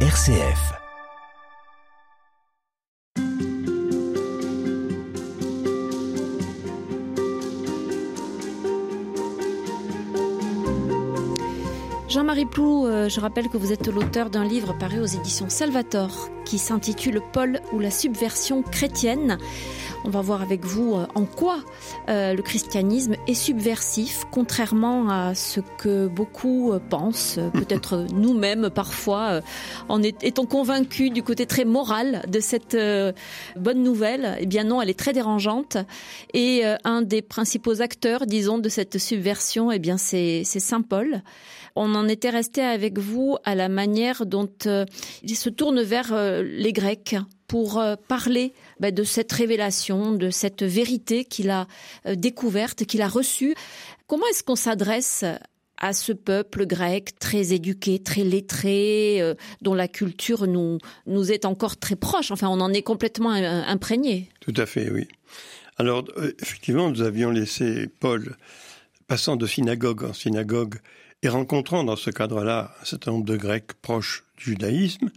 RCF. Jean-Marie Plou, euh, je rappelle que vous êtes l'auteur d'un livre paru aux éditions Salvator qui s'intitule Paul ou la subversion chrétienne. On va voir avec vous euh, en quoi euh, le christianisme est subversif, contrairement à ce que beaucoup pensent, peut-être nous-mêmes parfois, en étant convaincus du côté très moral de cette bonne nouvelle. Eh bien non, elle est très dérangeante. Et un des principaux acteurs, disons, de cette subversion, eh bien c'est Saint Paul on en était resté avec vous à la manière dont euh, il se tourne vers euh, les Grecs pour euh, parler bah, de cette révélation, de cette vérité qu'il a découverte, qu'il a reçue. Comment est-ce qu'on s'adresse à ce peuple grec très éduqué, très lettré, dont la culture nous, nous est encore très proche? Enfin, on en est complètement imprégné. Tout à fait, oui. Alors, effectivement, nous avions laissé Paul passant de synagogue en synagogue et rencontrant dans ce cadre-là un certain nombre de Grecs proches du judaïsme,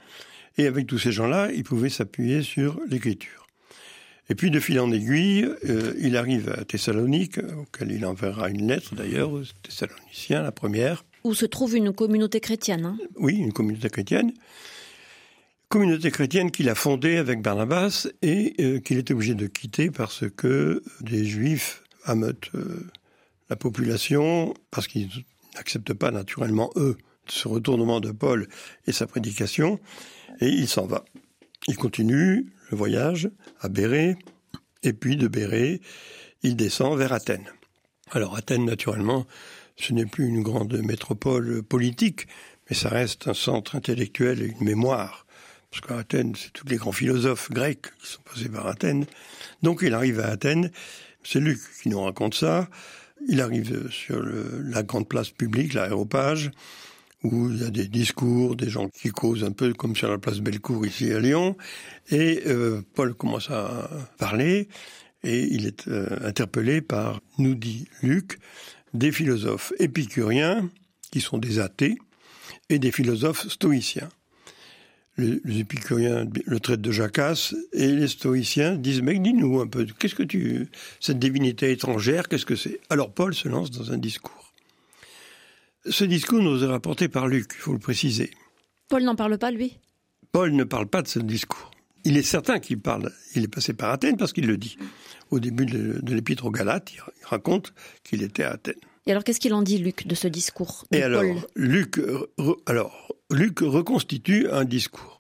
et avec tous ces gens-là, il pouvait s'appuyer sur l'écriture. Et puis, de fil en aiguille, euh, il arrive à Thessalonique, auquel il enverra une lettre d'ailleurs, aux Thessaloniciens, la première. Où se trouve une communauté chrétienne. Hein oui, une communauté chrétienne. Communauté chrétienne qu'il a fondée avec Barnabas et euh, qu'il est obligé de quitter parce que des juifs ameutent euh, la population, parce qu'ils n'acceptent pas naturellement, eux, ce retournement de Paul et sa prédication, et il s'en va. Il continue le voyage à Béré, et puis de Béré, il descend vers Athènes. Alors Athènes, naturellement, ce n'est plus une grande métropole politique, mais ça reste un centre intellectuel et une mémoire. Parce qu'à Athènes, c'est tous les grands philosophes grecs qui sont passés par Athènes. Donc il arrive à Athènes, c'est Luc qui nous raconte ça, il arrive sur la grande place publique, l'aéropage, où il y a des discours, des gens qui causent un peu comme sur la place Bellecour ici à Lyon, et euh, Paul commence à parler, et il est euh, interpellé par, nous dit Luc, des philosophes épicuriens, qui sont des athées, et des philosophes stoïciens les, épicuriens le traitent de jacasse et les stoïciens disent mec dis-nous un peu qu'est-ce que tu cette divinité étrangère qu'est-ce que c'est? Alors Paul se lance dans un discours. Ce discours nous est rapporté par Luc il faut le préciser. Paul n'en parle pas lui? Paul ne parle pas de ce discours. Il est certain qu'il parle il est passé par Athènes parce qu'il le dit. Au début de, l'épître aux Galates il raconte qu'il était à Athènes. Et alors qu'est-ce qu'il en dit Luc de ce discours et alors Luc alors Luc reconstitue un discours.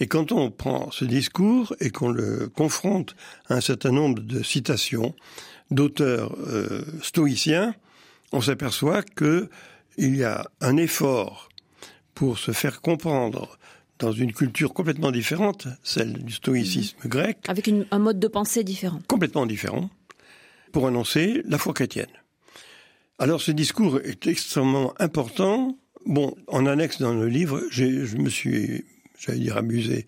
Et quand on prend ce discours et qu'on le confronte à un certain nombre de citations d'auteurs euh, stoïciens, on s'aperçoit que il y a un effort pour se faire comprendre dans une culture complètement différente, celle du stoïcisme mmh. grec. Avec un mode de pensée différent. Complètement différent, pour annoncer la foi chrétienne. Alors ce discours est extrêmement important Bon, en annexe dans le livre, je me suis, j'allais dire, amusé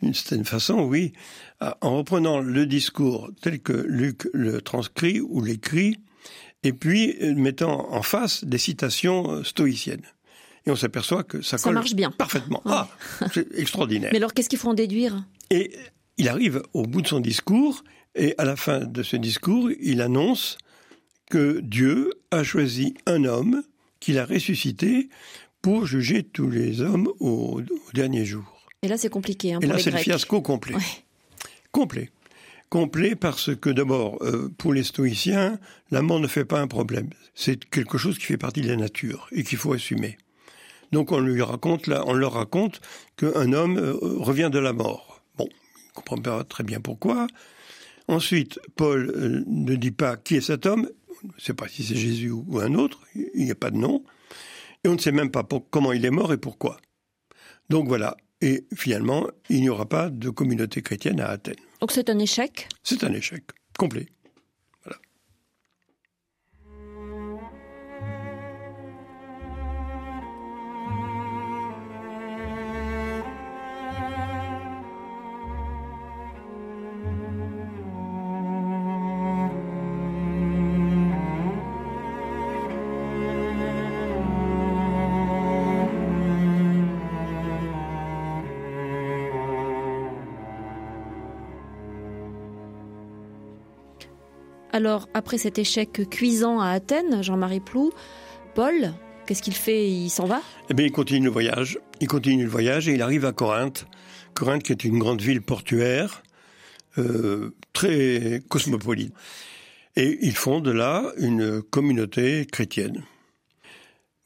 d'une certaine façon, oui, en reprenant le discours tel que Luc le transcrit ou l'écrit, et puis euh, mettant en face des citations euh, stoïciennes. Et on s'aperçoit que ça, ça marche bien. Parfaitement. Ah, c'est extraordinaire. Mais alors, qu'est-ce qu'il faut en déduire? Et il arrive au bout de son discours, et à la fin de ce discours, il annonce que Dieu a choisi un homme qu'il a ressuscité pour juger tous les hommes au, dernier jour. Et là, c'est compliqué. Hein, Et là, c'est le fiasco complet. Complet. Complet parce que d'abord, euh, pour les stoïciens, la mort ne fait pas un problème. C'est quelque chose qui fait partie de la nature et qu'il faut assumer. Donc on lui raconte là, on leur raconte qu'un homme euh, revient de la mort. Bon, il ne comprend pas très bien pourquoi. Ensuite, Paul euh, ne dit pas qui est cet homme ne sait pas si c'est Jésus ou un autre, il n'y a pas de nom, et on ne sait même pas comment il est mort et pourquoi. Donc voilà, et finalement, il n'y aura pas de communauté chrétienne à Athènes. Donc c'est un échec? C'est un échec, complet. Alors, après cet échec cuisant à Athènes, Jean-Marie Plou, Paul, qu'est-ce qu'il fait? Il s'en va? Eh bien, il continue le voyage. Il continue le voyage et il arrive à Corinthe. Corinthe, qui est une grande ville portuaire, euh, très cosmopolite. Et il fonde là une communauté chrétienne.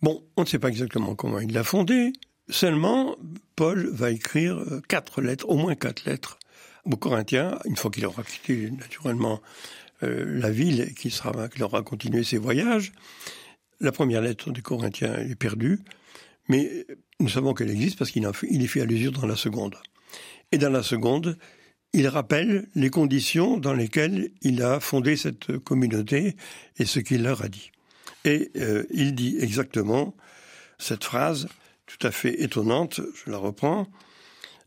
Bon, on ne sait pas exactement comment il l'a fondée. Seulement, Paul va écrire euh, quatre lettres, au moins quatre lettres, aux Corinthiens, une fois qu'il aura quitté naturellement euh, la ville et qu'il aura continué ses voyages. La première lettre des Corinthiens est perdue, mais nous savons qu'elle existe parce qu'il y fait allusion dans la seconde. Et dans la seconde, il rappelle les conditions dans lesquelles il a fondé cette communauté et ce qu'il leur a dit. Et euh, il dit exactement cette phrase tout à fait étonnante, je la reprends,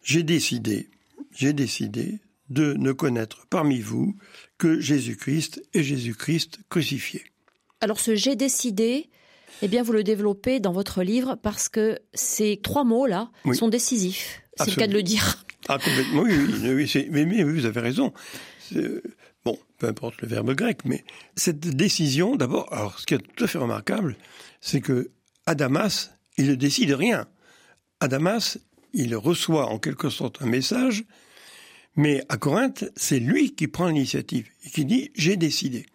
J'ai décidé, j'ai décidé de ne connaître parmi vous que Jésus-Christ et Jésus-Christ crucifié. Alors ce j'ai décidé, eh bien vous le développez dans votre livre parce que ces trois mots-là sont décisifs. C'est le cas de le dire. Ah, complètement, oui, oui, mais, mais, vous avez raison. Bon, peu importe le verbe grec, mais cette décision, d'abord, alors ce qui est tout à fait remarquable, c'est que à Damas, il ne décide rien. À Damas, il reçoit en quelque sorte un message, mais à Corinthe, c'est lui qui prend l'initiative et qui dit j'ai décidé.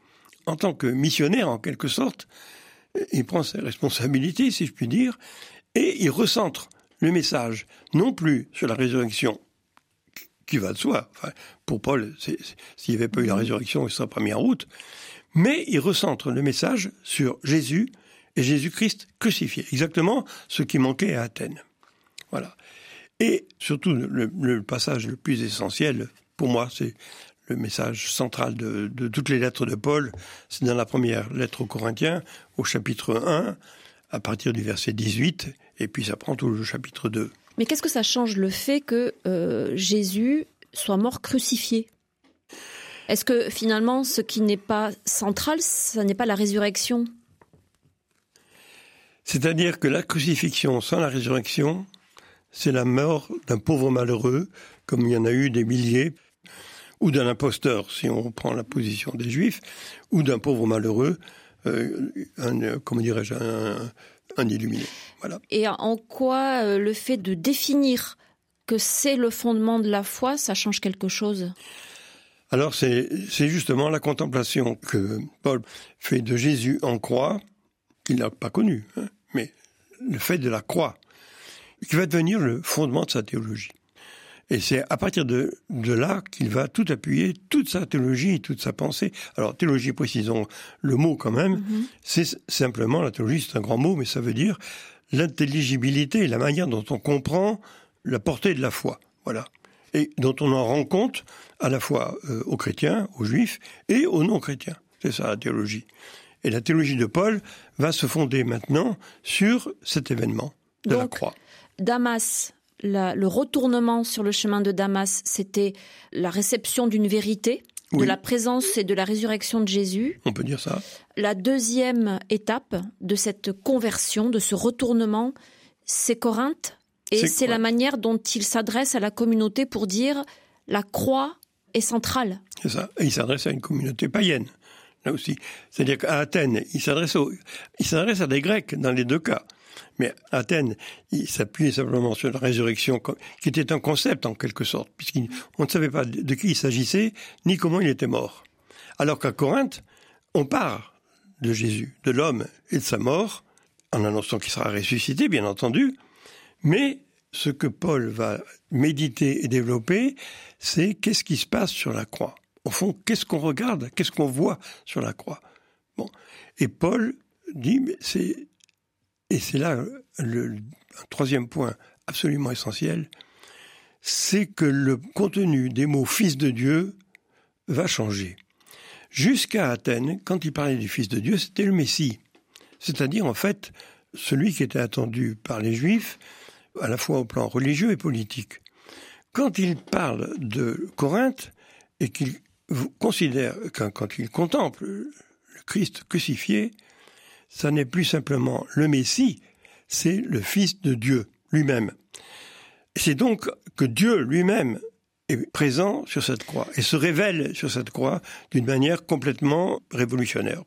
En tant que missionnaire, en quelque sorte, il prend ses responsabilités, si je puis dire, et il recentre le message non plus sur la résurrection qui va de soi. pour Paul, s'il n'y avait pas eu la mhm. résurrection, il serait pas mis en route. Mais il recentre le message sur Jésus et Jésus-Christ crucifié. Exactement ce qui manquait à Athènes. Voilà. Et surtout, le, passage le plus essentiel, pour moi, c'est le message central de, de, toutes les lettres de Paul. C'est dans la première lettre aux Corinthiens, au chapitre 1, à partir du verset 18, et puis ça prend tout le chapitre 2. Mais qu'est-ce que ça change le fait que euh, Jésus soit mort crucifié? Est-ce que finalement, ce qui n'est pas central, ce n'est pas la résurrection? C'est-à-dire que la crucifixion sans la résurrection, c'est la mort d'un pauvre malheureux, comme il y en a eu des milliers, ou d'un imposteur, si on prend la position des Juifs, ou d'un pauvre malheureux, euh, un, comment dirais-je, un, un illuminé. Voilà. Et en quoi euh, le fait de définir que c'est le fondement de la foi, ça change quelque chose? Alors c'est justement la contemplation que Paul fait de Jésus en croix, qu'il n'a pas connu, hein, mais le fait de la croix, qui va devenir le fondement de sa théologie. Et c'est à partir de, de là qu'il va tout appuyer, toute sa théologie, toute sa pensée. Alors, théologie, précisons le mot quand même, mm-hmm. c'est simplement, la théologie c'est un grand mot, mais ça veut dire l'intelligibilité, la manière dont on comprend la portée de la foi. Voilà. Et dont on en rend compte à la fois euh, aux chrétiens, aux juifs et aux non-chrétiens. C'est ça la théologie. Et la théologie de Paul va se fonder maintenant sur cet événement de la croix. Damas, le retournement sur le chemin de Damas, c'était la réception d'une vérité, de la présence et de la résurrection de Jésus. On peut dire ça. La deuxième étape de cette conversion, de ce retournement, c'est Corinthe. Et c'est la manière dont il s'adresse à la communauté pour dire la croix est centrale. C'est ça. Et il s'adresse à une communauté païenne, là aussi. C'est-à-dire qu'à Athènes, il s'adresse, il s'adresse à des Grecs dans les deux cas. Mais Athènes, il s'appuyait simplement sur la résurrection, qui était un concept en quelque sorte, puisqu'on ne savait pas de qui il s'agissait, ni comment il était mort. Alors qu'à Corinthe, on parle de Jésus, de l'homme et de sa mort, en annonçant qu'il sera ressuscité, bien entendu, mais ce que Paul va méditer et développer, c'est qu'est-ce qui se passe sur la croix. Au fond, qu'est-ce qu'on regarde, qu'est-ce qu'on voit sur la croix. Bon. Et Paul dit, c'est et c'est là le, troisième point absolument essentiel, c'est que le contenu des mots Fils de Dieu va changer. Jusqu'à Athènes, quand il parlait du Fils de Dieu, c'était le Messie, c'est-à-dire en fait celui qui était attendu par les Juifs, à la fois au plan religieux et politique. Quand il parle de Corinthe et qu'il considère, quand il contemple le Christ crucifié, ça n'est plus simplement le Messie, c'est le Fils de Dieu lui-même. C'est donc que Dieu lui-même est présent sur cette croix et se révèle sur cette croix d'une manière complètement révolutionnaire.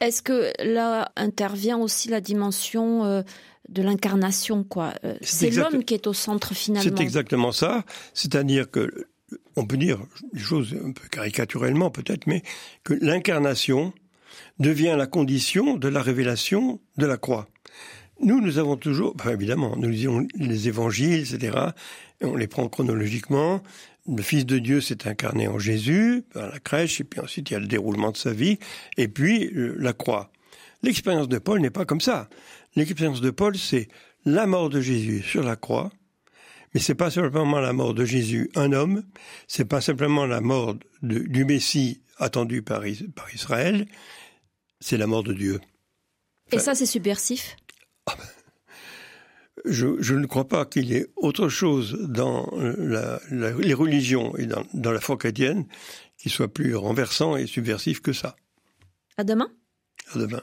Est-ce que là intervient aussi la dimension euh, de l'incarnation, quoi? Euh, C'est l'homme qui est au centre finalement. C'est exactement ça. C'est-à-dire que on peut dire des choses un peu caricaturellement peut-être, mais que l'incarnation devient la condition de la révélation de la croix. Nous, nous avons toujours, évidemment, nous lisons les évangiles, etc., et on les prend chronologiquement. Le Fils de Dieu s'est incarné en Jésus, dans la crèche, et puis ensuite il y a le déroulement de sa vie, et puis euh, la croix. L'expérience de Paul n'est pas comme ça. L'expérience de Paul, c'est la mort de Jésus sur la croix, mais c'est pas simplement la mort de Jésus, un homme, c'est pas simplement la mort du Messie attendu par, par Israël, c'est la mort de Dieu. Et ça, c'est subversif? Ah ben, je, ne crois pas qu'il y ait autre chose dans les religions et dans, dans, la foi chrétienne qui soit plus renversant et subversif que ça. À demain? À demain.